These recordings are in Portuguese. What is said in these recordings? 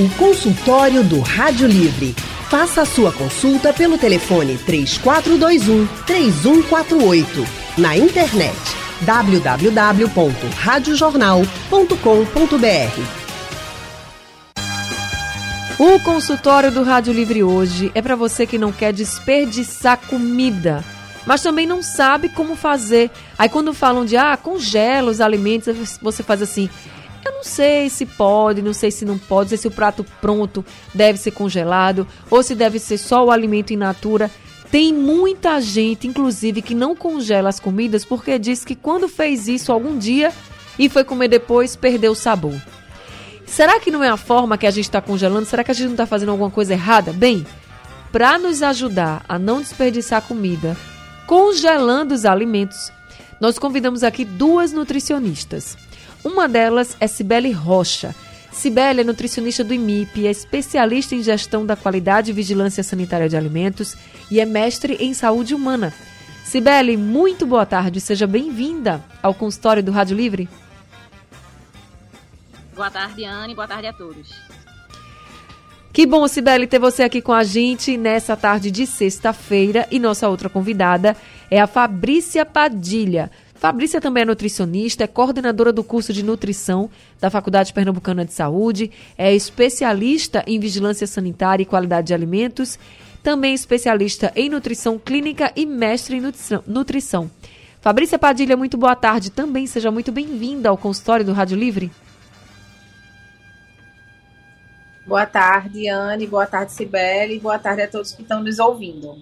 O consultório do Rádio Livre. Faça a sua consulta pelo telefone 3421 3148. Na internet www.radiojornal.com.br. O consultório do Rádio Livre hoje é para você que não quer desperdiçar comida, mas também não sabe como fazer. Aí quando falam de ah, congela os alimentos, você faz assim: eu não sei se pode, não sei se não pode, não sei se o prato pronto deve ser congelado ou se deve ser só o alimento in natura. Tem muita gente, inclusive, que não congela as comidas porque diz que quando fez isso algum dia e foi comer depois, perdeu o sabor. Será que não é a forma que a gente está congelando? Será que a gente não está fazendo alguma coisa errada? Bem, para nos ajudar a não desperdiçar comida, congelando os alimentos, nós convidamos aqui duas nutricionistas. Uma delas é Cibele Rocha. Cibele é nutricionista do IMIP, é especialista em gestão da qualidade e vigilância sanitária de alimentos e é mestre em saúde humana. Cibele, muito boa tarde, seja bem-vinda ao consultório do Rádio Livre. Boa tarde, Anne, boa tarde a todos. Que bom, Cibele, ter você aqui com a gente nessa tarde de sexta-feira. E nossa outra convidada é a Fabrícia Padilha. Fabrícia também é nutricionista, é coordenadora do curso de nutrição da Faculdade Pernambucana de Saúde, é especialista em vigilância sanitária e qualidade de alimentos, também especialista em nutrição clínica e mestre em nutrição. Fabrícia Padilha, muito boa tarde também. Seja muito bem-vinda ao consultório do Rádio Livre. Boa tarde, Anne. Boa tarde, Sibeli. Boa tarde a todos que estão nos ouvindo.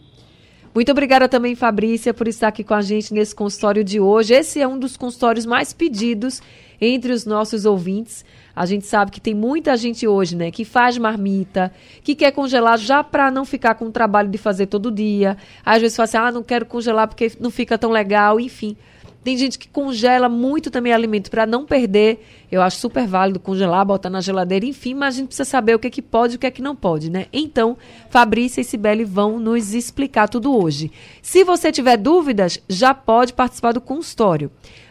Muito obrigada também, Fabrícia, por estar aqui com a gente nesse consultório de hoje. Esse é um dos consultórios mais pedidos entre os nossos ouvintes. A gente sabe que tem muita gente hoje, né, que faz marmita, que quer congelar já para não ficar com o trabalho de fazer todo dia. Às vezes fala assim: "Ah, não quero congelar porque não fica tão legal", enfim. Tem gente que congela muito também alimento para não perder. Eu acho super válido congelar, botar na geladeira, enfim, mas a gente precisa saber o que é que pode e o que é que não pode, né? Então, Fabrícia e Sibeli vão nos explicar tudo hoje. Se você tiver dúvidas, já pode participar do consultório.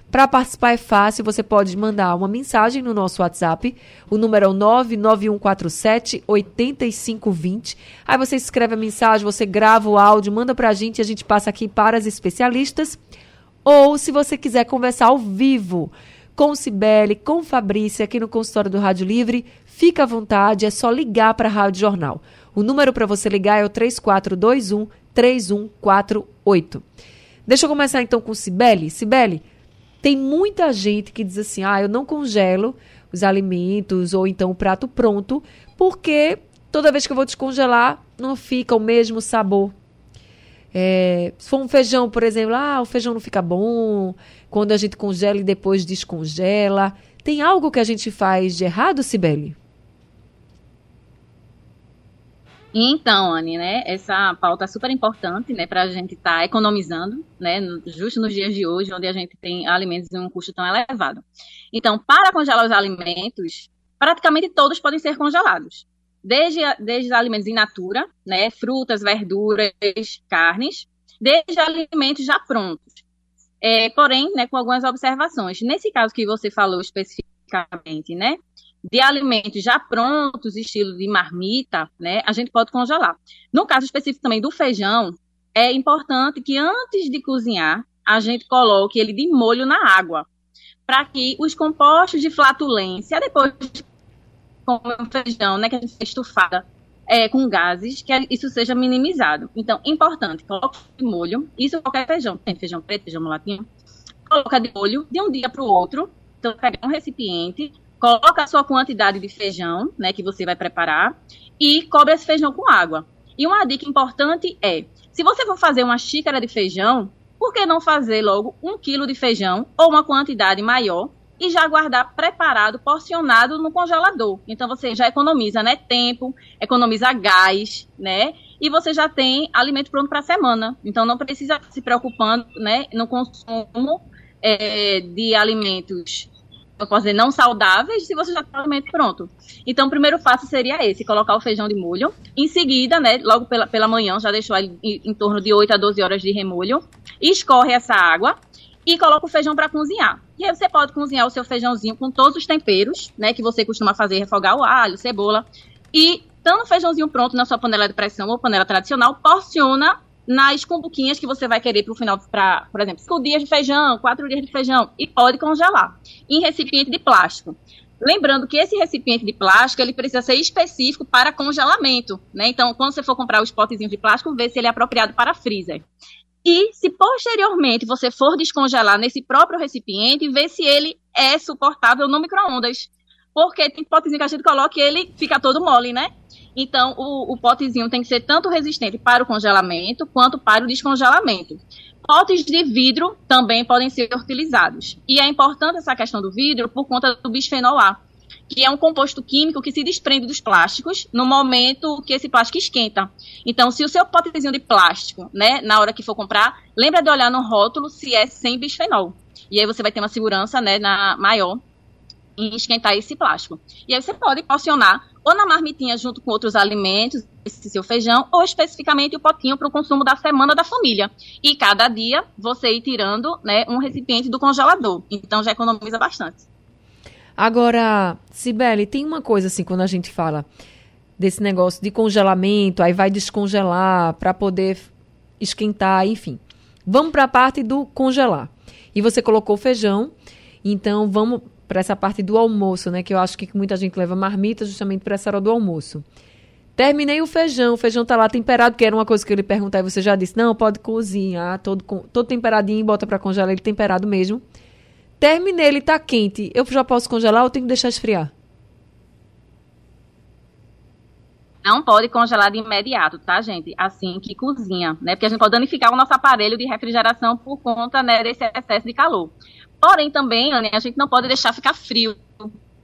Para participar é fácil, você pode mandar uma mensagem no nosso WhatsApp. O número é o 99147 8520. Aí você escreve a mensagem, você grava o áudio, manda para a gente e a gente passa aqui para as especialistas. Ou se você quiser conversar ao vivo com Cibele, com Fabrícia, aqui no consultório do Rádio Livre, fica à vontade, é só ligar para a Rádio Jornal. O número para você ligar é o 3421 3148. Deixa eu começar então com Cibele. Cibele, tem muita gente que diz assim: ah, eu não congelo os alimentos ou então o prato pronto, porque toda vez que eu vou descongelar não fica o mesmo sabor. É, se for um feijão, por exemplo, ah, o feijão não fica bom quando a gente congela e depois descongela. Tem algo que a gente faz de errado, Sibeli? Então, Anne, né, essa pauta é super importante, né, para a gente estar tá economizando, né, justo nos dias de hoje, onde a gente tem alimentos em um custo tão elevado. Então, para congelar os alimentos, praticamente todos podem ser congelados desde, desde alimentos in natura, né, frutas, verduras, carnes, desde alimentos já prontos. É, porém, né, com algumas observações. Nesse caso que você falou especificamente, né, de alimentos já prontos, estilo de marmita, né, a gente pode congelar. No caso específico também do feijão, é importante que antes de cozinhar, a gente coloque ele de molho na água, para que os compostos de flatulência, depois como feijão, né, que a gente estufada é, com gases, que isso seja minimizado. Então, importante, coloca de molho, isso qualquer feijão, tem feijão preto, feijão mulatinho, coloca de molho de um dia para o outro, então pega um recipiente, coloca a sua quantidade de feijão, né, que você vai preparar, e cobre esse feijão com água. E uma dica importante é, se você for fazer uma xícara de feijão, por que não fazer logo um quilo de feijão ou uma quantidade maior e já guardar preparado, porcionado no congelador. Então você já economiza, né, tempo, economiza gás, né? E você já tem alimento pronto para a semana. Então não precisa se preocupando, né, no consumo é, de alimentos, eu posso dizer, não saudáveis, se você já tem alimento pronto. Então o primeiro passo seria esse, colocar o feijão de molho. Em seguida, né, logo pela, pela manhã, já deixou ele em, em torno de 8 a 12 horas de remolho. Escorre essa água e coloca o feijão para cozinhar. E aí você pode cozinhar o seu feijãozinho com todos os temperos, né, que você costuma fazer, refogar o alho, cebola. E, tanto o feijãozinho pronto na sua panela de pressão ou panela tradicional, porciona nas cumbuquinhas que você vai querer para o final, pra, por exemplo, 5 dias de feijão, 4 dias de feijão, e pode congelar em recipiente de plástico. Lembrando que esse recipiente de plástico ele precisa ser específico para congelamento, né? Então, quando você for comprar os potezinhos de plástico, vê se ele é apropriado para freezer. E se posteriormente você for descongelar nesse próprio recipiente, vê se ele é suportável no micro-ondas. Porque tem potezinho que a gente coloca e ele fica todo mole, né? Então, o, o potezinho tem que ser tanto resistente para o congelamento quanto para o descongelamento. Potes de vidro também podem ser utilizados. E é importante essa questão do vidro por conta do bisfenol A, que é um composto químico que se desprende dos plásticos no momento que esse plástico esquenta. Então, se o seu potezinho de plástico, né, na hora que for comprar, lembra de olhar no rótulo se é sem bisfenol. E aí você vai ter uma segurança, né, na, maior em esquentar esse plástico. E aí você pode porcionar ou na marmitinha junto com outros alimentos, esse seu feijão, ou especificamente o potinho para o consumo da semana da família. E cada dia você ir tirando né, um recipiente do congelador. Então já economiza bastante. Agora, Sibeli, tem uma coisa assim, quando a gente fala desse negócio de congelamento, aí vai descongelar para poder esquentar, enfim. Vamos para a parte do congelar. E você colocou feijão, então vamos para essa parte do almoço, né? Que eu acho que muita gente leva marmita justamente para essa hora do almoço. Terminei o feijão, o feijão tá lá temperado, que era uma coisa que ele perguntar e você já disse, não, pode cozinhar, todo, todo temperadinho, bota para congelar ele temperado mesmo. Terminei, ele tá quente, eu já posso congelar ou tenho que deixar esfriar? Não pode congelar de imediato, tá, gente? Assim que cozinha, né? Porque a gente pode danificar o nosso aparelho de refrigeração por conta né, desse excesso de calor. Porém, também, Anne, a gente não pode deixar ficar frio,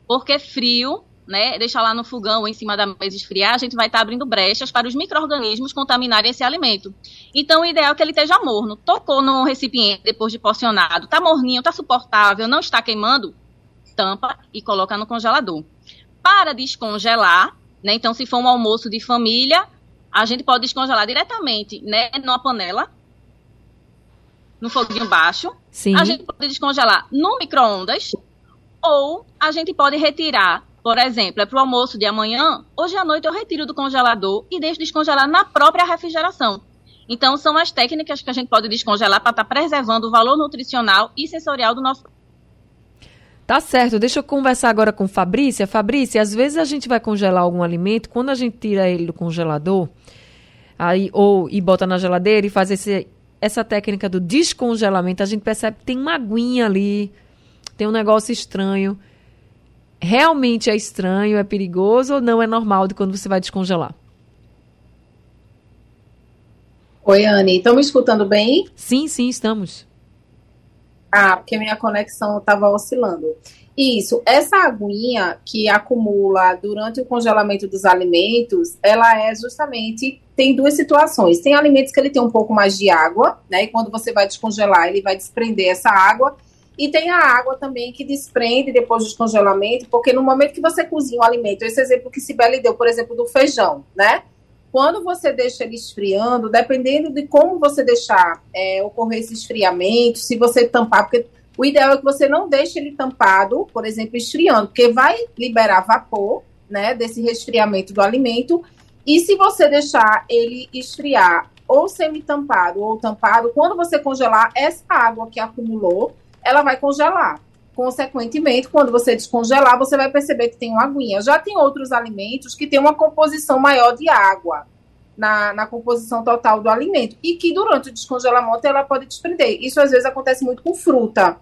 porque frio, né, deixar lá no fogão ou em cima da mesa esfriar, a gente vai estar tá abrindo brechas para os micro-organismos contaminarem esse alimento. Então, o ideal é que ele esteja morno. Tocou no recipiente depois de porcionado, tá morninho, tá suportável, não está queimando, tampa e coloca no congelador. Para descongelar, né, então se for um almoço de família, a gente pode descongelar diretamente, né, numa panela, no foguinho baixo. Sim. A gente pode descongelar no micro-ondas ou a gente pode retirar, por exemplo, é para o almoço de amanhã, hoje à noite eu retiro do congelador e deixo descongelar na própria refrigeração. Então, são as técnicas que a gente pode descongelar para estar tá preservando o valor nutricional e sensorial do nosso. Tá certo, deixa eu conversar agora com Fabrícia. Fabrícia, às vezes a gente vai congelar algum alimento, quando a gente tira ele do congelador, aí, ou e bota na geladeira e faz esse essa técnica do descongelamento, a gente percebe que tem uma aguinha ali, tem um negócio estranho. Realmente é estranho, é perigoso ou não é normal de quando você vai descongelar? Oi, Anne, estão me escutando bem? Sim, sim, estamos. Ah, porque minha conexão estava oscilando. Isso, essa aguinha que acumula durante o congelamento dos alimentos, ela é justamente tem duas situações. Tem alimentos que ele tem um pouco mais de água, né? E quando você vai descongelar, ele vai desprender essa água. E tem a água também que desprende depois do descongelamento, porque no momento que você cozinha o alimento, esse exemplo que Sibeli deu, por exemplo, do feijão, né? Quando você deixa ele esfriando, dependendo de como você deixar é, ocorrer esse esfriamento, se você tampar, porque o ideal é que você não deixe ele tampado, por exemplo, esfriando, porque vai liberar vapor, né, desse resfriamento do alimento e se você deixar ele esfriar ou semi-tampado ou tampado, quando você congelar, essa água que acumulou, ela vai congelar. Consequentemente, quando você descongelar, você vai perceber que tem uma aguinha. Já tem outros alimentos que têm uma composição maior de água na, na composição total do alimento e que durante o descongelamento ela pode desprender. Isso às vezes acontece muito com fruta.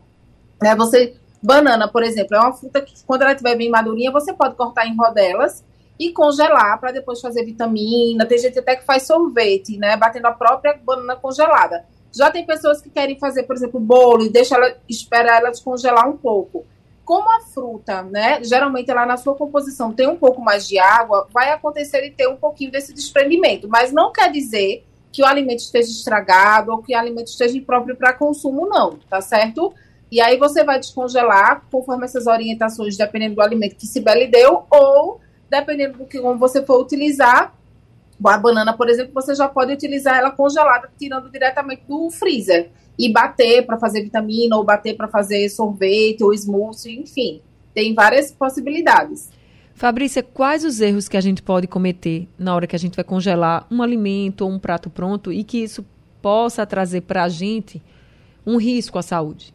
Né? Você, banana, por exemplo, é uma fruta que quando ela estiver bem madurinha, você pode cortar em rodelas e congelar para depois fazer vitamina. Tem gente até que faz sorvete, né? Batendo a própria banana congelada. Já tem pessoas que querem fazer, por exemplo, bolo e deixa ela, espera ela descongelar um pouco. Como a fruta, né? Geralmente ela na sua composição tem um pouco mais de água, vai acontecer e ter um pouquinho desse desprendimento, mas não quer dizer que o alimento esteja estragado ou que o alimento esteja impróprio para consumo, não, tá certo? E aí você vai descongelar conforme essas orientações, dependendo do alimento que Sibeli deu, ou dependendo do que como você for utilizar, a banana, por exemplo, você já pode utilizar ela congelada, tirando diretamente do freezer e bater para fazer vitamina ou bater para fazer sorvete ou smoothie, enfim, tem várias possibilidades. Fabrícia, quais os erros que a gente pode cometer na hora que a gente vai congelar um alimento ou um prato pronto e que isso possa trazer para a gente um risco à saúde?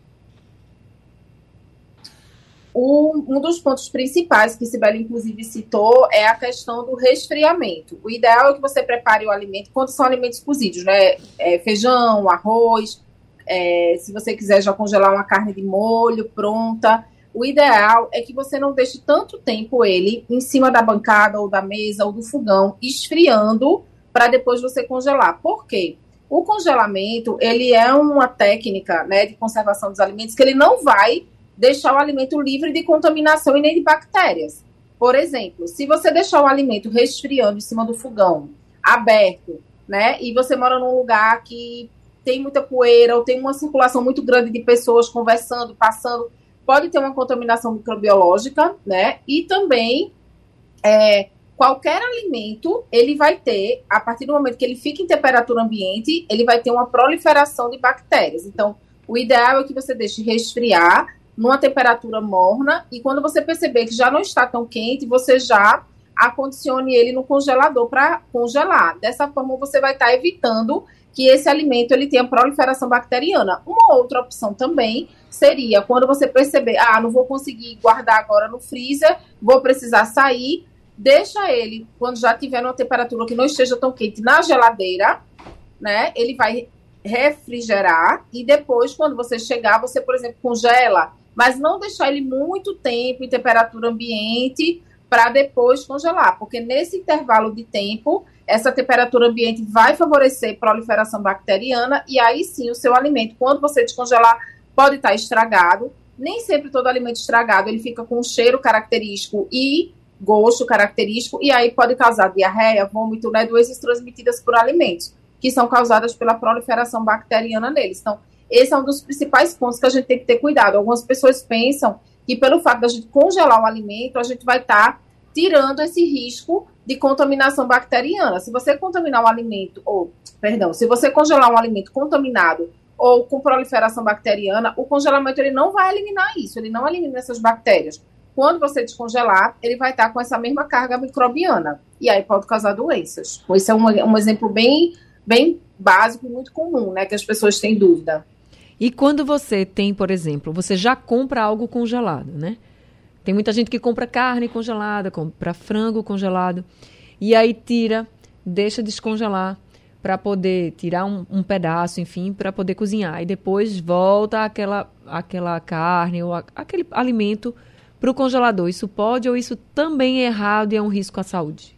Um, um, dos pontos principais que Sibeli, inclusive, citou é a questão do resfriamento. O ideal é que você prepare o alimento quando são alimentos cozidos, né? É, feijão, arroz, é, se você quiser já congelar uma carne de molho pronta. O ideal é que você não deixe tanto tempo ele em cima da bancada ou da mesa ou do fogão, esfriando, para depois você congelar. Por quê? O congelamento, ele é uma técnica né, de conservação dos alimentos que ele não vai deixar o alimento livre de contaminação e nem de bactérias. Por exemplo, se você deixar o alimento resfriando em cima do fogão, aberto, né, e você mora num lugar que tem muita poeira ou tem uma circulação muito grande de pessoas conversando, passando, pode ter uma contaminação microbiológica, né, e também é, qualquer alimento, ele vai ter, a partir do momento que ele fica em temperatura ambiente, ele vai ter uma proliferação de bactérias. Então, o ideal é que você deixe resfriar numa temperatura morna e quando você perceber que já não está tão quente, você já acondicione ele no congelador para congelar. Dessa forma, você vai estar tá evitando que esse alimento ele tenha proliferação bacteriana. Uma outra opção também seria quando você perceber, ah, não vou conseguir guardar agora no freezer, vou precisar sair, deixa ele quando já tiver numa temperatura que não esteja tão quente na geladeira, né? Ele vai refrigerar e depois quando você chegar, você, por exemplo, congela mas não deixar ele muito tempo em temperatura ambiente para depois congelar, porque nesse intervalo de tempo, essa temperatura ambiente vai favorecer proliferação bacteriana e aí sim o seu alimento, quando você descongelar, pode estar tá estragado. Nem sempre todo alimento estragado ele fica com um cheiro característico e gosto característico e aí pode causar diarreia, vômito, né, doenças transmitidas por alimentos, que são causadas pela proliferação bacteriana neles. Então, esse é um dos principais pontos que a gente tem que ter cuidado. Algumas pessoas pensam que pelo fato da gente congelar o alimento, a gente vai estar tá tirando esse risco de contaminação bacteriana. Se você contaminar um alimento, ou, perdão, se você congelar um alimento contaminado ou com proliferação bacteriana, o congelamento ele não vai eliminar isso, ele não elimina essas bactérias. Quando você descongelar, ele vai estar tá com essa mesma carga microbiana. E aí pode causar doenças. Esse é um, um exemplo bem, bem básico e muito comum, né? Que as pessoas têm dúvida. E quando você tem, por exemplo, você já compra algo congelado, né? Tem muita gente que compra carne congelada, compra frango congelado, e aí tira, deixa descongelar para poder tirar um, um pedaço, enfim, para poder cozinhar. E depois volta aquela, aquela carne ou a, aquele alimento para o congelador. Isso pode ou isso também é errado e é um risco à saúde?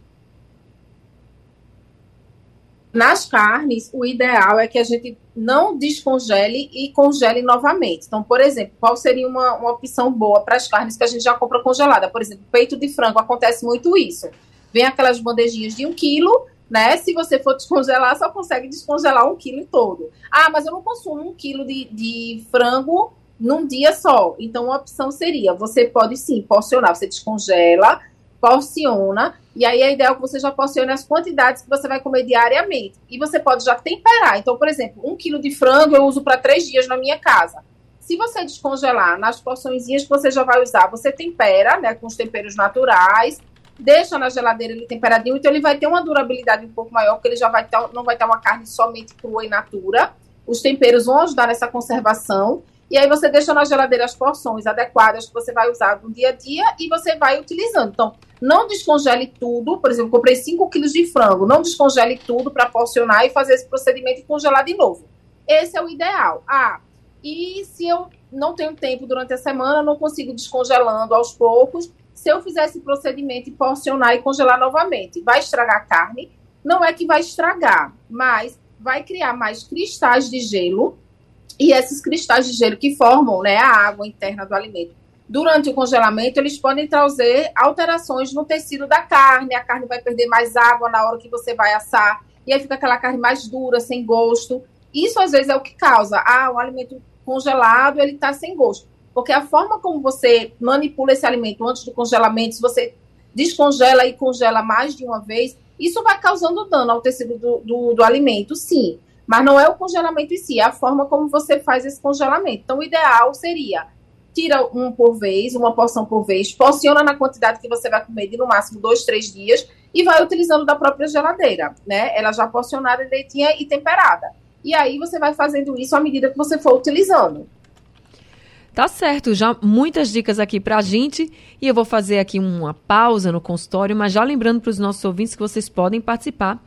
Nas carnes, o ideal é que a gente não descongele e congele novamente. Então, por exemplo, qual seria uma, uma opção boa para as carnes que a gente já compra congelada? Por exemplo, peito de frango, acontece muito isso. Vem aquelas bandejinhas de um quilo, né? Se você for descongelar, só consegue descongelar um quilo todo. Ah, mas eu não consumo um quilo de, de frango num dia só. Então, uma opção seria, você pode sim porcionar, você descongela, porciona, e aí a ideia é que você já porcione as quantidades que você vai comer diariamente. E você pode já temperar. Então, por exemplo, um quilo de frango eu uso para três dias na minha casa. Se você descongelar nas porções que você já vai usar, você tempera, né, com os temperos naturais, deixa na geladeira ele temperadinho, então ele vai ter uma durabilidade um pouco maior, porque ele já vai ter, não vai ter uma carne somente crua e natura. Os temperos vão ajudar nessa conservação. E aí você deixa na geladeira as porções adequadas que você vai usar no dia a dia e você vai utilizando. Então, não descongele tudo. Por exemplo, comprei 5 quilos de frango. Não descongele tudo para porcionar e fazer esse procedimento e congelar de novo. Esse é o ideal. Ah, e se eu não tenho tempo durante a semana, não consigo descongelando aos poucos. Se eu fizer esse procedimento e porcionar e congelar novamente, vai estragar a carne? Não é que vai estragar, mas vai criar mais cristais de gelo e esses cristais de gelo que formam né, a água interna do alimento durante o congelamento, eles podem trazer alterações no tecido da carne. A carne vai perder mais água na hora que você vai assar. E aí fica aquela carne mais dura, sem gosto. Isso às vezes é o que causa. Ah, o alimento congelado, ele está sem gosto. Porque a forma como você manipula esse alimento antes do congelamento, se você descongela e congela mais de uma vez, isso vai causando dano ao tecido do, do, do alimento, sim. Mas não é o congelamento em si, é a forma como você faz esse congelamento. Então, o ideal seria tira um por vez, uma porção por vez, porciona na quantidade que você vai comer de no máximo dois, três dias e vai utilizando da própria geladeira, né? Ela já porcionada direitinha e temperada. E aí você vai fazendo isso à medida que você for utilizando. Tá certo, já muitas dicas aqui pra gente e eu vou fazer aqui uma pausa no consultório, mas já lembrando para os nossos ouvintes que vocês podem participar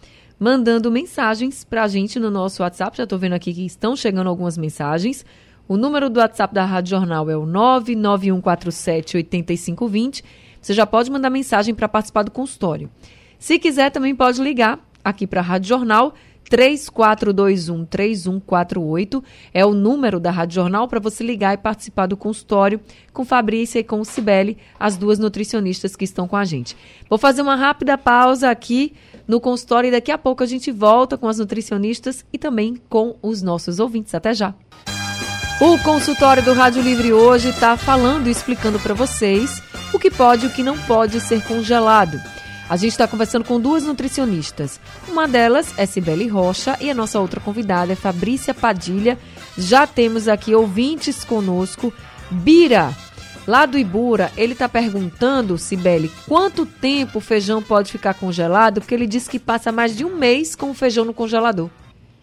mandando mensagens pra gente no nosso WhatsApp. Já tô vendo aqui que estão chegando algumas mensagens. O número do WhatsApp da Rádio Jornal é o 99147 8520. Você já pode mandar mensagem para participar do consultório. Se quiser, também pode ligar aqui para a Rádio Jornal 3421 3148 é o número da Rádio Jornal para você ligar e participar do consultório com Fabrícia e com Cibele, as duas nutricionistas que estão com a gente. Vou fazer uma rápida pausa aqui no consultório e daqui a pouco a gente volta com as nutricionistas e também com os nossos ouvintes. Até já. O consultório do Rádio Livre hoje está falando e explicando para vocês o que pode e o que não pode ser congelado. A gente está conversando com duas nutricionistas. Uma delas é Cibele Rocha e a nossa outra convidada é Fabrícia Padilha. Já temos aqui ouvintes conosco. Bira, lá do Ibura, ele está perguntando, Cibele, quanto tempo o feijão pode ficar congelado? Porque ele disse que passa mais de um mês com o feijão no congelador.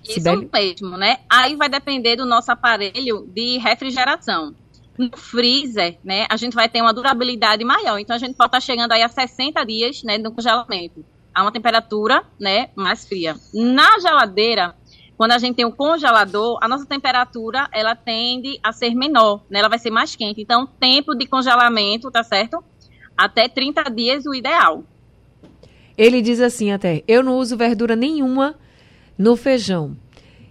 Isso Cibele? mesmo, né? Aí vai depender do nosso aparelho de refrigeração no freezer, né, a gente vai ter uma durabilidade maior. Então, a gente pode estar chegando aí a 60 dias, né, no congelamento. A uma temperatura, né, mais fria. Na geladeira, quando a gente tem o congelador, a nossa temperatura, ela tende a ser menor, né, ela vai ser mais quente. Então, tempo de congelamento, tá certo? Até 30 dias, o ideal. Ele diz assim até, eu não uso verdura nenhuma no feijão.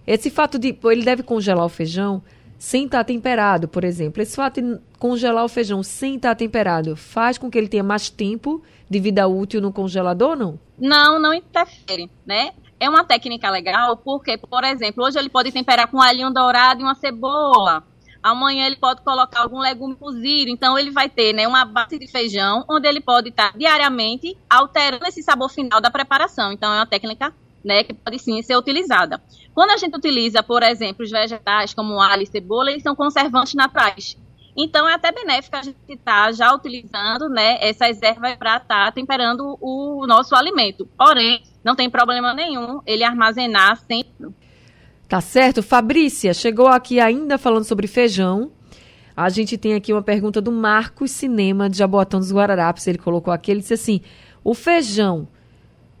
Esse fato de, ele deve congelar o feijão sem estar temperado, por exemplo. Esse fato de congelar o feijão sem estar temperado faz com que ele tenha mais tempo de vida útil no congelador ou não? Não, não interfere, né? É uma técnica legal porque, por exemplo, hoje ele pode temperar com um alhinho dourado e uma cebola. Amanhã ele pode colocar algum legume cozido. Então ele vai ter né, uma base de feijão onde ele pode estar diariamente alterando esse sabor final da preparação. Então é uma técnica né, que pode sim ser utilizada. Quando a gente utiliza, por exemplo, os vegetais como alho e cebola, eles são conservantes naturais. Então é até benéfico a gente estar tá já utilizando né, essas ervas para estar tá temperando o nosso alimento. Porém, não tem problema nenhum ele armazenar sempre. Tá certo. Fabrícia, chegou aqui ainda falando sobre feijão. A gente tem aqui uma pergunta do Marcos Cinema de Jaboatão dos Guararapes. Ele colocou aqui, ele disse assim: o feijão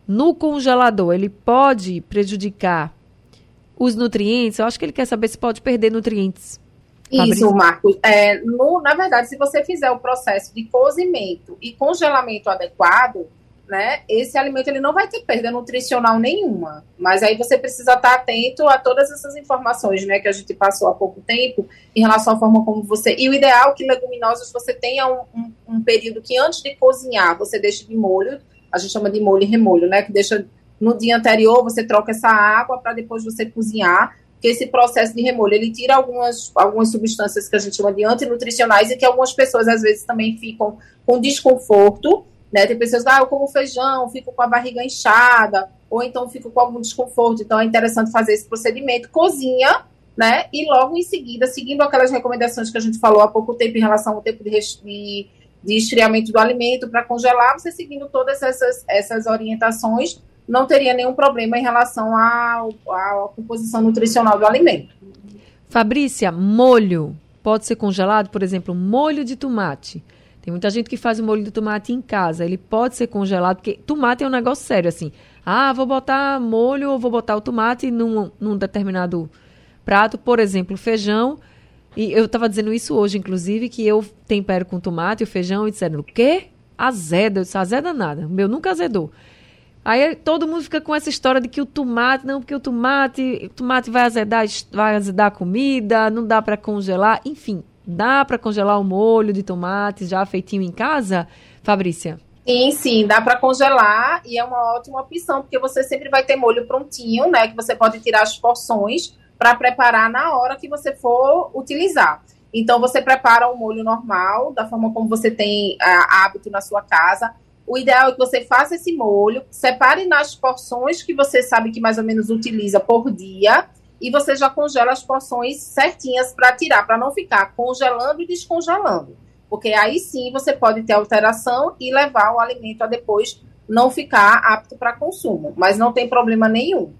no congelador, ele pode prejudicar os nutrientes? Eu acho que ele quer saber se pode perder nutrientes. Isso, Marcos. É, no, na verdade, se você fizer o processo de cozimento e congelamento adequado, né, esse alimento ele não vai ter perda nutricional nenhuma. Mas aí você precisa estar atento a todas essas informações, né, que a gente passou há pouco tempo em relação à forma como você. E o ideal é que leguminosas você tenha um, um, um período que antes de cozinhar você deixe de molho a gente chama de molho e remolho, né? Que deixa no dia anterior você troca essa água para depois você cozinhar, que esse processo de remolho ele tira algumas, algumas substâncias que a gente chama de antinutricionais e que algumas pessoas às vezes também ficam com desconforto, né? Tem pessoas que ah, eu como feijão, fico com a barriga inchada, ou então fico com algum desconforto. Então é interessante fazer esse procedimento, cozinha, né? E logo em seguida, seguindo aquelas recomendações que a gente falou há pouco tempo em relação ao tempo de, de de esfriamento do alimento para congelar, você seguindo todas essas, essas orientações, não teria nenhum problema em relação à, à composição nutricional do alimento. Fabrícia, molho pode ser congelado? Por exemplo, molho de tomate. Tem muita gente que faz o molho de tomate em casa. Ele pode ser congelado, porque tomate é um negócio sério, assim. Ah, vou botar molho ou vou botar o tomate num, num determinado prato, por exemplo, feijão e eu estava dizendo isso hoje, inclusive, que eu tempero com tomate e feijão e disseram, o quê? Azeda. Eu disse, azeda nada. O meu nunca azedou. Aí todo mundo fica com essa história de que o tomate, não, porque o tomate, o tomate vai azedar, vai azedar a comida, não dá para congelar. Enfim, dá para congelar o molho de tomate já feitinho em casa, Fabrícia? Sim, sim, dá para congelar e é uma ótima opção, porque você sempre vai ter molho prontinho, né? Que você pode tirar as porções para preparar na hora que você for utilizar. Então, você prepara o molho normal, da forma como você tem uh, hábito na sua casa. O ideal é que você faça esse molho, separe nas porções que você sabe que mais ou menos utiliza por dia e você já congela as porções certinhas para tirar, para não ficar congelando e descongelando. Porque aí sim você pode ter alteração e levar o alimento a depois não ficar apto para consumo, mas não tem problema nenhum.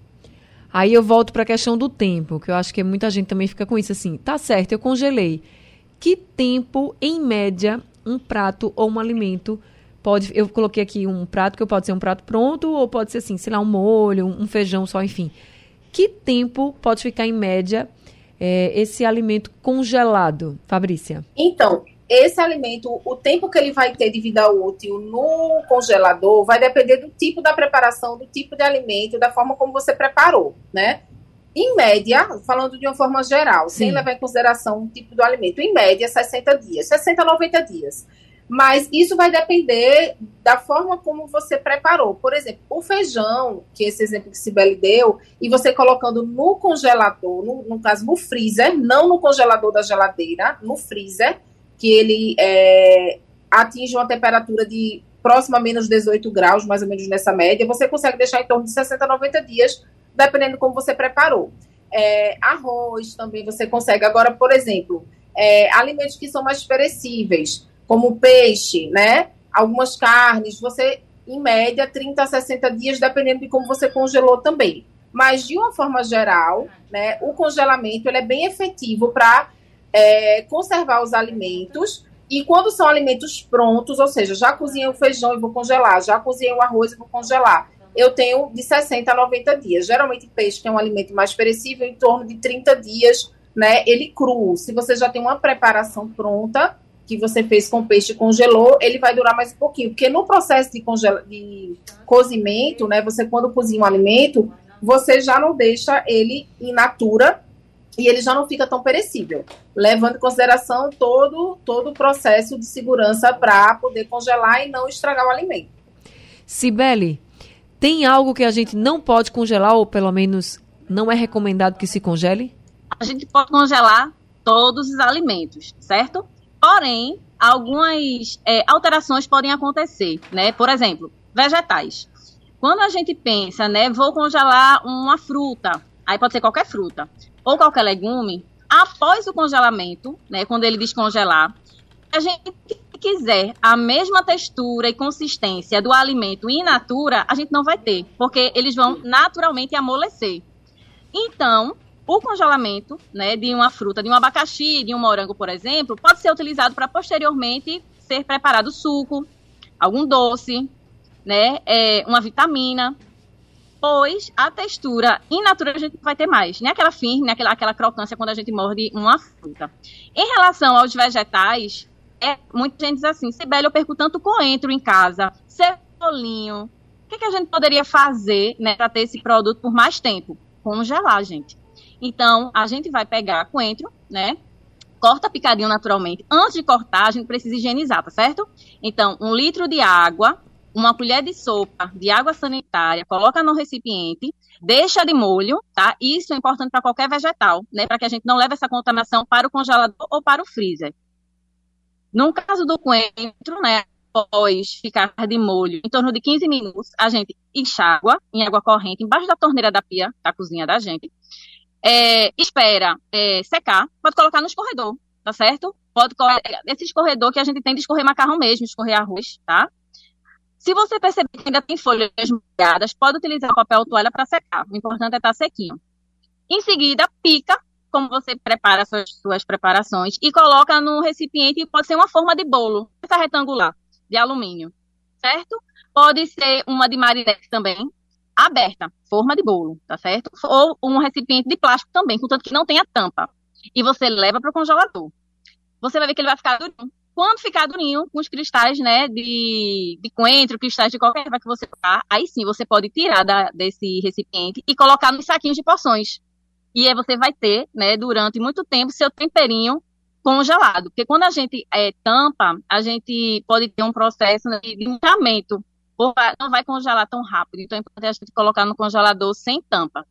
Aí eu volto para a questão do tempo, que eu acho que muita gente também fica com isso assim. Tá certo, eu congelei. Que tempo, em média, um prato ou um alimento pode. Eu coloquei aqui um prato que pode ser um prato pronto, ou pode ser assim, sei lá, um molho, um feijão só, enfim. Que tempo pode ficar, em média, é, esse alimento congelado, Fabrícia? Então, esse alimento, o tempo que ele vai ter de vida útil no congelador vai depender do tipo da preparação, do tipo de alimento, da forma como você preparou, né? Em média, falando de uma forma geral, Sim. sem levar em consideração o tipo do alimento, em média, 60 dias, 60 a 90 dias. Mas isso vai depender da forma como você preparou. Por exemplo, o feijão, que esse exemplo que Sibeli deu, e você colocando no congelador, no, no caso no freezer, não no congelador da geladeira, no freezer, que ele é, atinge uma temperatura de próxima a menos 18 graus, mais ou menos nessa média, você consegue deixar em torno de 60 a 90 dias, dependendo como você preparou. É, arroz também você consegue. Agora, por exemplo, é, alimentos que são mais perecíveis, como peixe, né? Algumas carnes, você, em média, 30 a 60 dias, dependendo de como você congelou também. Mas, de uma forma geral, né, o congelamento ele é bem efetivo para é, conservar os alimentos. E quando são alimentos prontos, ou seja, já cozinhei o feijão e vou congelar, já cozinhei o arroz e vou congelar, eu tenho de 60 a 90 dias. Geralmente, peixe, que é um alimento mais perecível, em torno de 30 dias, né? Ele cru. Se você já tem uma preparação pronta, que você fez com peixe e congelou, ele vai durar mais um pouquinho. Porque no processo de, congela de cozimento, né? Você, quando cozinha um alimento, você já não deixa ele in natura e ele já não fica tão perecível, levando em consideração todo, todo o processo de segurança para poder congelar e não estragar o alimento. Sibeli, tem algo que a gente não pode congelar, ou pelo menos não é recomendado que se congele? A gente pode congelar todos os alimentos, certo? Porém, algumas é, alterações podem acontecer, né? Por exemplo, vegetais. Quando a gente pensa, né, vou congelar uma fruta, aí pode ser qualquer fruta ou qualquer legume, após o congelamento, né, quando ele descongelar, a gente quiser a mesma textura e consistência do alimento in natura, a gente não vai ter, porque eles vão naturalmente amolecer. Então, o congelamento né, de uma fruta, de um abacaxi, de um morango, por exemplo, pode ser utilizado para posteriormente ser preparado suco, algum doce, né, é, uma vitamina pois a textura in natura a gente vai ter mais, nem aquela firme, aquela, aquela crocância quando a gente morde uma fruta. Em relação aos vegetais, é, muita gente diz assim, Sibeli, eu perco tanto coentro em casa, cebolinho, o que, que a gente poderia fazer né, para ter esse produto por mais tempo? Congelar, gente. Então, a gente vai pegar coentro, né? Corta picadinho naturalmente. Antes de cortar, a gente precisa higienizar, tá certo? Então, um litro de água, uma colher de sopa de água sanitária, coloca no recipiente, deixa de molho, tá? Isso é importante para qualquer vegetal, né? Para que a gente não leve essa contaminação para o congelador ou para o freezer. No caso do coentro, né? Após ficar de molho em torno de 15 minutos, a gente enxágua em água corrente, embaixo da torneira da pia, da cozinha da gente. É, espera é, secar, pode colocar no escorredor, tá certo? Pode esse escorredor que a gente tem de escorrer macarrão mesmo, escorrer arroz, tá? Se você perceber que ainda tem folhas molhadas, pode utilizar papel toalha para secar. O importante é estar tá sequinho. Em seguida, pica, como você prepara suas, suas preparações, e coloca no recipiente, pode ser uma forma de bolo, essa retangular, de alumínio, certo? Pode ser uma de marinete também, aberta, forma de bolo, tá certo? Ou um recipiente de plástico também, contanto que não tenha tampa. E você leva para o congelador. Você vai ver que ele vai ficar durinho. Quando ficar durinho, com os cristais, né, de, de coentro, cristais de qualquer erva que você colocar, aí sim você pode tirar da, desse recipiente e colocar nos saquinhos de porções. E aí você vai ter, né, durante muito tempo, seu temperinho congelado. Porque quando a gente é, tampa, a gente pode ter um processo né, de incremento. Não vai congelar tão rápido. Então é importante a gente colocar no congelador sem tampa.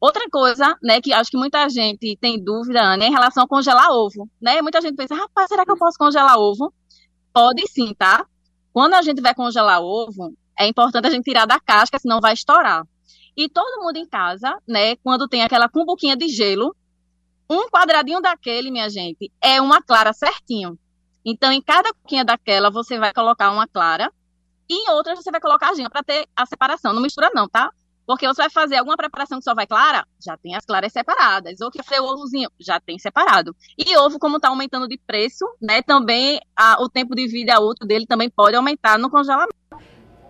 Outra coisa, né, que acho que muita gente tem dúvida, Ana, é em relação a congelar ovo, né? Muita gente pensa, rapaz, será que eu posso congelar ovo? Pode sim, tá? Quando a gente vai congelar ovo, é importante a gente tirar da casca, senão vai estourar. E todo mundo em casa, né, quando tem aquela cumbuquinha de gelo, um quadradinho daquele, minha gente, é uma clara certinho. Então, em cada cuquinha daquela, você vai colocar uma clara e em outras você vai colocar a gema para ter a separação. Não mistura não, tá? Porque você vai fazer alguma preparação que só vai clara, já tem as claras separadas. Ou que fazer o ovozinho, já tem separado. E ovo, como está aumentando de preço, né, também a, o tempo de vida útil dele também pode aumentar no congelamento.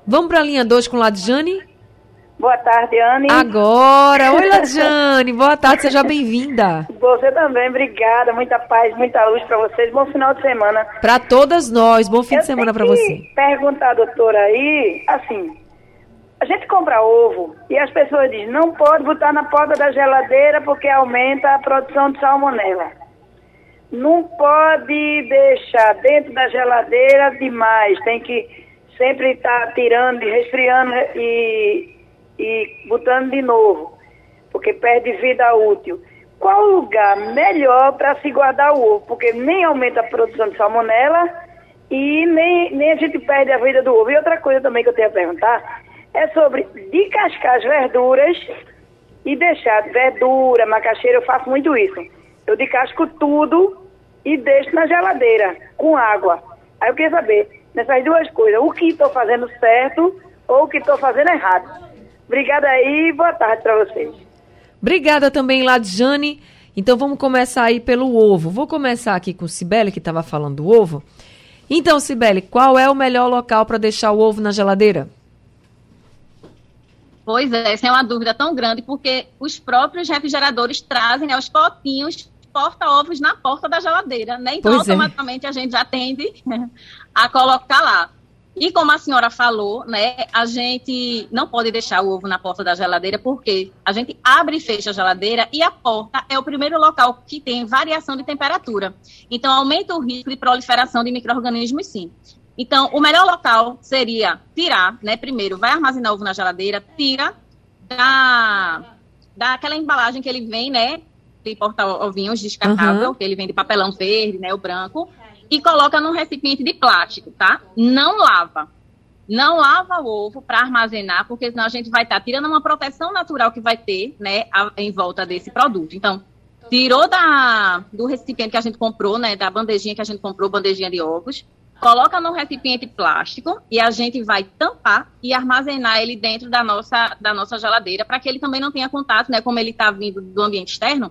Vamos para a linha 2 com o Ladjane? Boa tarde, Anne. Agora. Oi, Ladjane. Boa tarde, seja bem-vinda. Você também, obrigada. Muita paz, muita luz para vocês. Bom final de semana. Para todas nós, bom fim Eu de semana para você. Perguntar, doutora, aí, assim, a gente compra ovo e as pessoas dizem, não pode botar na porta da geladeira porque aumenta a produção de salmonela. Não pode deixar dentro da geladeira demais, tem que sempre estar tá tirando e resfriando e, e botando de novo, porque perde vida útil. Qual lugar melhor para se guardar o ovo? Porque nem aumenta a produção de salmonela e nem, nem a gente perde a vida do ovo. E outra coisa também que eu tenho a perguntar é sobre descascar as verduras e deixar verdura, macaxeira, eu faço muito isso. Eu descasco tudo e deixo na geladeira, com água. Aí eu queria saber, nessas duas coisas, o que estou fazendo certo ou o que estou fazendo errado. Obrigada aí, boa tarde para vocês. Obrigada também, Ladjane. Então vamos começar aí pelo ovo. Vou começar aqui com Cibele, que estava falando do ovo. Então, Cibele, qual é o melhor local para deixar o ovo na geladeira? Pois é, essa é uma dúvida tão grande, porque os próprios refrigeradores trazem né, os potinhos porta-ovos na porta da geladeira, né? Então, pois é. automaticamente é. a gente já tende a colocar lá. E como a senhora falou, né, a gente não pode deixar o ovo na porta da geladeira porque a gente abre e fecha a geladeira e a porta é o primeiro local que tem variação de temperatura. Então aumenta o risco de proliferação de microrganismos sim. Então, o melhor local seria tirar, né? Primeiro, vai armazenar ovo na geladeira, tira da, daquela embalagem que ele vem, né? De porta-ovinhos descartável, uhum. que ele vem de papelão verde, né? O branco. E coloca num recipiente de plástico, tá? Não lava. Não lava o ovo para armazenar, porque senão a gente vai estar tá tirando uma proteção natural que vai ter, né? A, em volta desse produto. Então, tirou da, do recipiente que a gente comprou, né? Da bandejinha que a gente comprou, bandejinha de ovos coloca no recipiente plástico e a gente vai tampar e armazenar ele dentro da nossa, da nossa geladeira para que ele também não tenha contato, né, como ele está vindo do ambiente externo,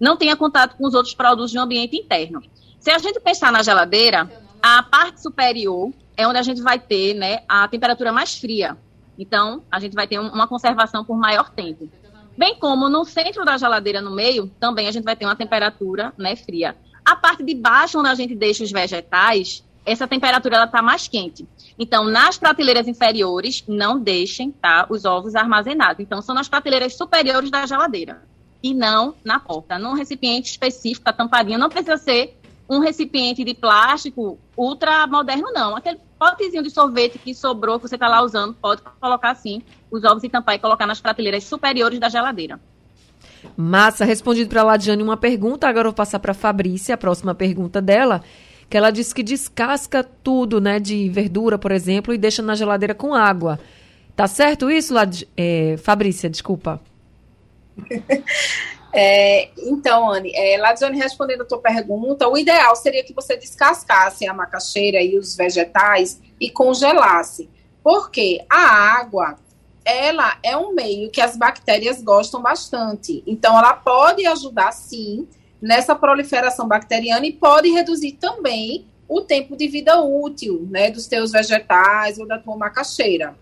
não tenha contato com os outros produtos do ambiente interno. Se a gente pensar na geladeira, a parte superior é onde a gente vai ter né, a temperatura mais fria. Então, a gente vai ter uma conservação por maior tempo. Bem como no centro da geladeira, no meio, também a gente vai ter uma temperatura né, fria. A parte de baixo, onde a gente deixa os vegetais, essa temperatura está mais quente. Então, nas prateleiras inferiores, não deixem tá, os ovos armazenados. Então, são nas prateleiras superiores da geladeira e não na porta. Num recipiente específico, tá tampadinho, não precisa ser um recipiente de plástico ultra moderno, não. Aquele potezinho de sorvete que sobrou, que você está lá usando, pode colocar assim os ovos e tampar e colocar nas prateleiras superiores da geladeira. Massa, respondido para a Ladiane uma pergunta, agora eu vou passar para a Fabrícia, a próxima pergunta dela que ela diz que descasca tudo, né, de verdura, por exemplo, e deixa na geladeira com água. Tá certo isso, Lad... É, Fabrícia? Desculpa. É, então, Anne, é, respondendo a tua pergunta, o ideal seria que você descascasse a macaxeira e os vegetais e congelasse. Porque a água, ela é um meio que as bactérias gostam bastante. Então, ela pode ajudar, sim, nessa proliferação bacteriana e pode reduzir também o tempo de vida útil, né, dos teus vegetais ou da tua macaxeira.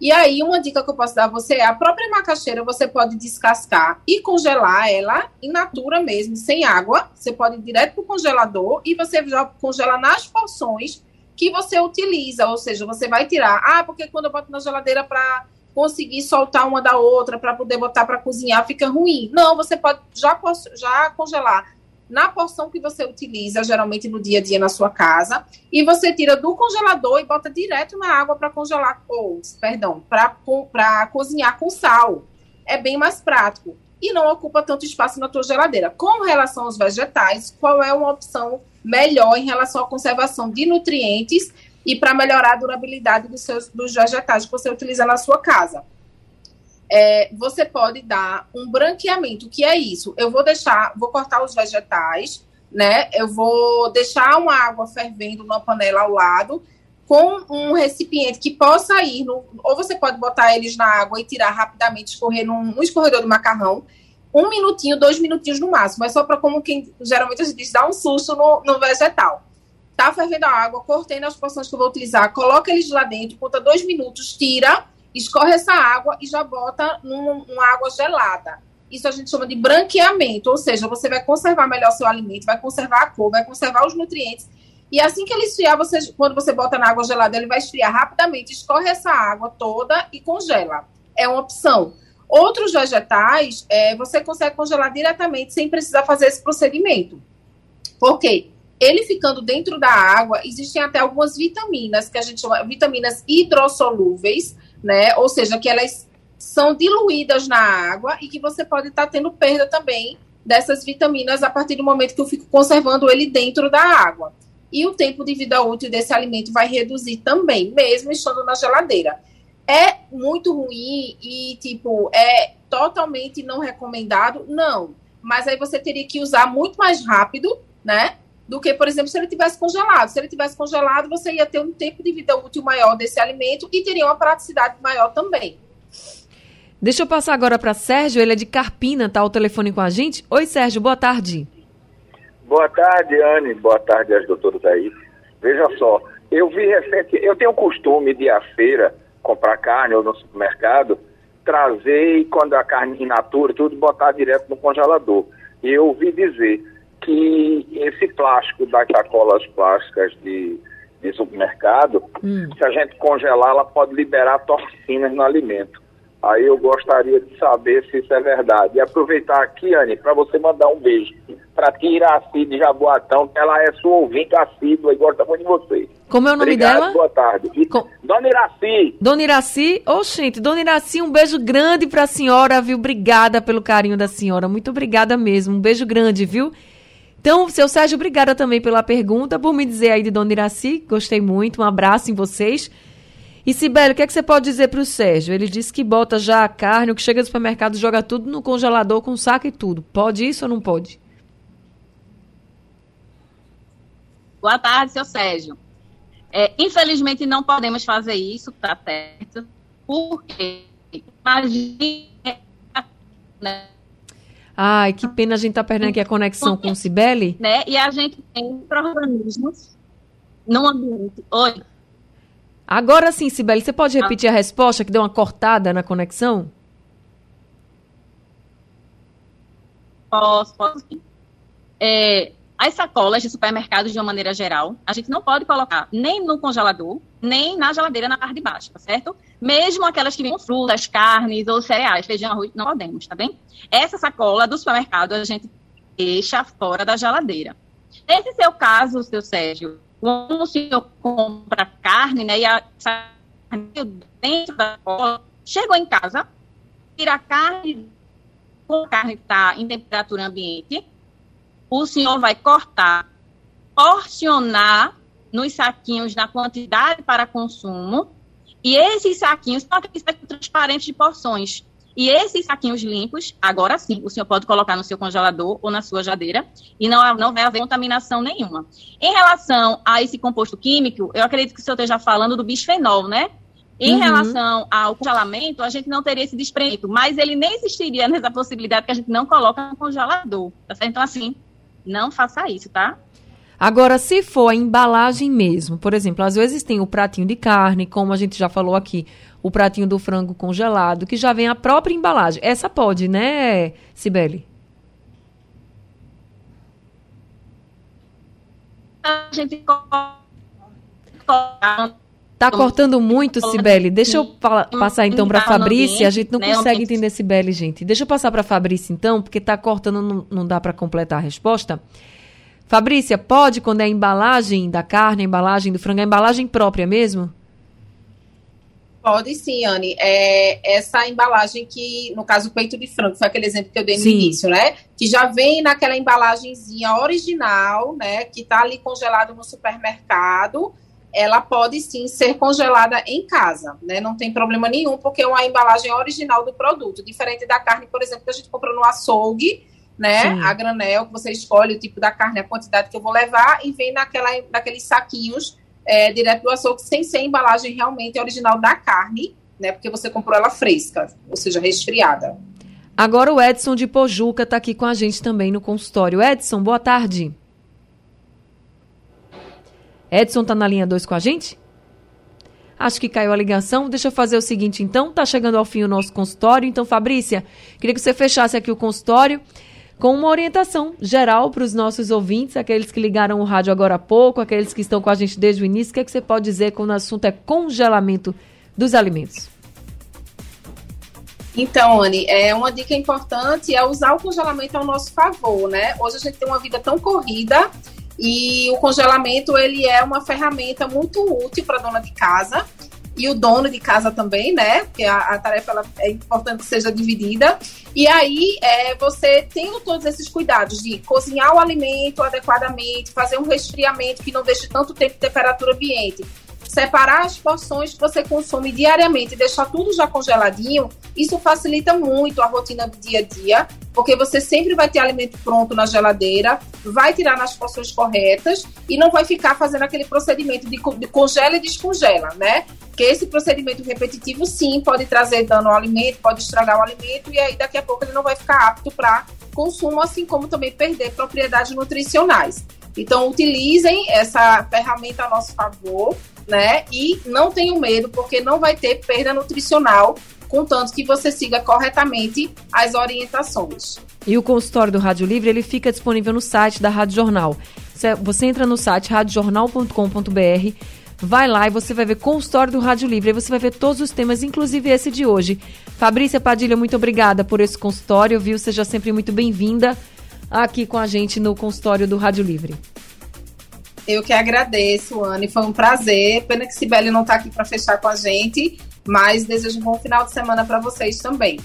E aí, uma dica que eu posso dar a você é a própria macaxeira você pode descascar e congelar ela in natura mesmo, sem água. Você pode ir direto para o congelador e você já congela nas porções que você utiliza. Ou seja, você vai tirar. Ah, porque quando eu boto na geladeira para conseguir soltar uma da outra para poder botar para cozinhar fica ruim. Não, você pode já, já congelar na porção que você utiliza geralmente no dia a dia na sua casa e você tira do congelador e bota direto na água para congelar ou, perdão, para cozinhar com sal. É bem mais prático e não ocupa tanto espaço na tua geladeira. Com relação aos vegetais, qual é uma opção melhor em relação à conservação de nutrientes e para melhorar a durabilidade dos, seus, dos vegetais que você utiliza na sua casa. É, você pode dar um branqueamento. O que é isso? Eu vou deixar, vou cortar os vegetais, né? Eu vou deixar uma água fervendo numa panela ao lado com um recipiente que possa ir no, ou você pode botar eles na água e tirar rapidamente, escorrer num, num escorredor de macarrão, um minutinho, dois minutinhos no máximo, é só para como quem geralmente a gente diz, dar um susto no, no vegetal. Tá fervendo a água, cortei nas porções que eu vou utilizar, coloca eles lá dentro, conta dois minutos, tira, escorre essa água e já bota num, numa água gelada. Isso a gente chama de branqueamento, ou seja, você vai conservar melhor seu alimento, vai conservar a cor, vai conservar os nutrientes e assim que ele esfriar, você, quando você bota na água gelada, ele vai esfriar rapidamente, escorre essa água toda e congela. É uma opção. Outros vegetais, é, você consegue congelar diretamente sem precisar fazer esse procedimento. Por quê? Ele ficando dentro da água, existem até algumas vitaminas, que a gente chama vitaminas hidrossolúveis, né? Ou seja, que elas são diluídas na água e que você pode estar tá tendo perda também dessas vitaminas a partir do momento que eu fico conservando ele dentro da água e o tempo de vida útil desse alimento vai reduzir também, mesmo estando na geladeira. É muito ruim e, tipo, é totalmente não recomendado? Não. Mas aí você teria que usar muito mais rápido, né? Do que, por exemplo, se ele tivesse congelado. Se ele tivesse congelado, você ia ter um tempo de vida útil maior desse alimento e teria uma praticidade maior também. Deixa eu passar agora para Sérgio, ele é de Carpina, tá o telefone com a gente. Oi, Sérgio, boa tarde. Boa tarde, Anne. Boa tarde às doutoras aí. Veja só, eu vi recente, eu tenho o costume de ir à feira comprar carne ou no supermercado, trazer quando a carne in natura, tudo botar direto no congelador. E eu ouvi dizer que esse plástico das sacolas plásticas de, de supermercado, hum. se a gente congelar, ela pode liberar toxinas no alimento. Aí eu gostaria de saber se isso é verdade. E aproveitar aqui, Anne, para você mandar um beijo para tia Iraci de Jaboatão, que ela é sua ouvinte assídua e gosta muito de você. Como é o nome Obrigado, dela? Boa tarde. Com... Dona Iraci. Dona Iraci, ô oh, gente, Dona Iraci, um beijo grande para a senhora, viu? Obrigada pelo carinho da senhora, muito obrigada mesmo, um beijo grande, viu? Então, seu Sérgio, obrigada também pela pergunta, por me dizer aí de Dona Iraci, gostei muito, um abraço em vocês. E Sibeli, o que, é que você pode dizer para o Sérgio? Ele disse que bota já a carne, o que chega do supermercado, joga tudo no congelador com saco e tudo. Pode isso ou não pode? Boa tarde, seu Sérgio. É, infelizmente não podemos fazer isso, tá certo? Porque imagine. Né? Ai, que pena a gente tá perdendo aqui a conexão com o Sibeli. Né? E a gente tem organismos no ambiente. Oi. Agora sim, Sibeli, você pode repetir a resposta que deu uma cortada na conexão? Posso, posso. É, as sacolas de supermercados, de uma maneira geral, a gente não pode colocar nem no congelador, nem na geladeira na parte de baixo, tá certo? Mesmo aquelas que vêm com frutas, carnes ou cereais, feijão, arroz, não podemos, tá bem? Essa sacola do supermercado a gente deixa fora da geladeira. Nesse seu caso, seu Sérgio, quando o senhor compra carne, né, e a carne dentro da cola, chegou em casa, tira a carne, a carne está em temperatura ambiente, o senhor vai cortar, porcionar nos saquinhos na quantidade para consumo, e esses saquinhos são aqueles transparentes de porções. E esses saquinhos limpos, agora sim, o senhor pode colocar no seu congelador ou na sua jadeira e não, não vai haver contaminação nenhuma. Em relação a esse composto químico, eu acredito que o senhor esteja falando do bisfenol, né? Em uhum. relação ao congelamento, a gente não teria esse desprendimento, mas ele nem existiria nessa possibilidade que a gente não coloca no congelador. Tá certo? Então, assim, não faça isso, tá? Agora, se for a embalagem mesmo, por exemplo, às vezes tem o pratinho de carne, como a gente já falou aqui, o pratinho do frango congelado, que já vem a própria embalagem. Essa pode, né, Sibeli? A gente Tá cortando muito, Sibeli. Deixa eu passar então para Fabrícia. A gente não né, consegue entender Sibeli, gente. Deixa eu passar para Fabrícia então, porque tá cortando, não, não dá para completar a resposta. Fabrícia, pode quando é a embalagem da carne, a embalagem do frango, a embalagem própria mesmo? Pode sim, Anne. É, essa embalagem que, no caso, o peito de frango, foi aquele exemplo que eu dei no sim. início, né? Que já vem naquela embalagenzinha original, né? Que tá ali congelado no supermercado. Ela pode sim ser congelada em casa, né? Não tem problema nenhum, porque é uma embalagem original do produto, diferente da carne, por exemplo, que a gente compra no açougue, né? Sim. A granel, que você escolhe o tipo da carne, a quantidade que eu vou levar, e vem naquela, naqueles saquinhos é, direto do açougue, sem ser embalagem realmente original da carne, né? Porque você comprou ela fresca, ou seja, resfriada. Agora o Edson de Pojuca está aqui com a gente também no consultório. Edson, boa tarde. Edson está na linha 2 com a gente? Acho que caiu a ligação. Deixa eu fazer o seguinte, então. Tá chegando ao fim o nosso consultório. Então, Fabrícia, queria que você fechasse aqui o consultório com uma orientação geral para os nossos ouvintes, aqueles que ligaram o rádio agora há pouco, aqueles que estão com a gente desde o início. O que, é que você pode dizer quando o assunto é congelamento dos alimentos? Então, Anne, é uma dica importante é usar o congelamento ao nosso favor, né? Hoje a gente tem uma vida tão corrida e o congelamento ele é uma ferramenta muito útil para dona de casa e o dono de casa também, né? Porque a, a tarefa ela, é importante que seja dividida. E aí é, você tendo todos esses cuidados de cozinhar o alimento adequadamente, fazer um resfriamento que não deixe tanto tempo de temperatura ambiente separar as porções que você consome diariamente e deixar tudo já congeladinho, isso facilita muito a rotina do dia a dia, porque você sempre vai ter alimento pronto na geladeira, vai tirar nas porções corretas e não vai ficar fazendo aquele procedimento de, de congela e descongela, né? Que esse procedimento repetitivo, sim, pode trazer dano ao alimento, pode estragar o alimento e aí daqui a pouco ele não vai ficar apto para consumo, assim como também perder propriedades nutricionais. Então, utilizem essa ferramenta a nosso favor né? E não tenha medo, porque não vai ter perda nutricional, contanto que você siga corretamente as orientações. E o consultório do Rádio Livre, ele fica disponível no site da Rádio Jornal. Você entra no site radiojornal.com.br, vai lá e você vai ver consultório do Rádio Livre. Aí você vai ver todos os temas, inclusive esse de hoje. Fabrícia Padilha, muito obrigada por esse consultório, viu? Seja sempre muito bem-vinda aqui com a gente no consultório do Rádio Livre. Eu que agradeço, Anne. Foi um prazer. Pena que Sibeli não está aqui para fechar com a gente, mas desejo um bom final de semana para vocês também.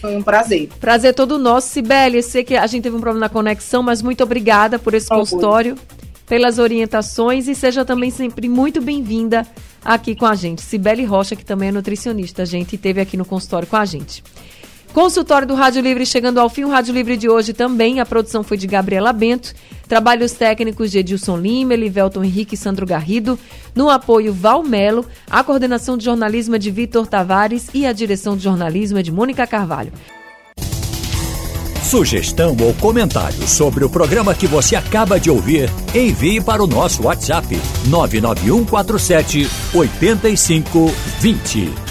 Foi um prazer. Prazer todo nosso, Sibeli. Eu sei que a gente teve um problema na conexão, mas muito obrigada por esse consultório, pelas orientações e seja também sempre muito bem-vinda aqui com a gente. Sibeli Rocha, que também é nutricionista, gente teve aqui no consultório com a gente. Consultório do Rádio Livre chegando ao fim. O Rádio Livre de hoje também. A produção foi de Gabriela Bento. Trabalhos técnicos de Edilson Lima, Elivelton Henrique e Sandro Garrido. No apoio, Val Melo. A coordenação de jornalismo é de Vitor Tavares e a direção de jornalismo é de Mônica Carvalho. Sugestão ou comentário sobre o programa que você acaba de ouvir, envie para o nosso WhatsApp 99147 8520.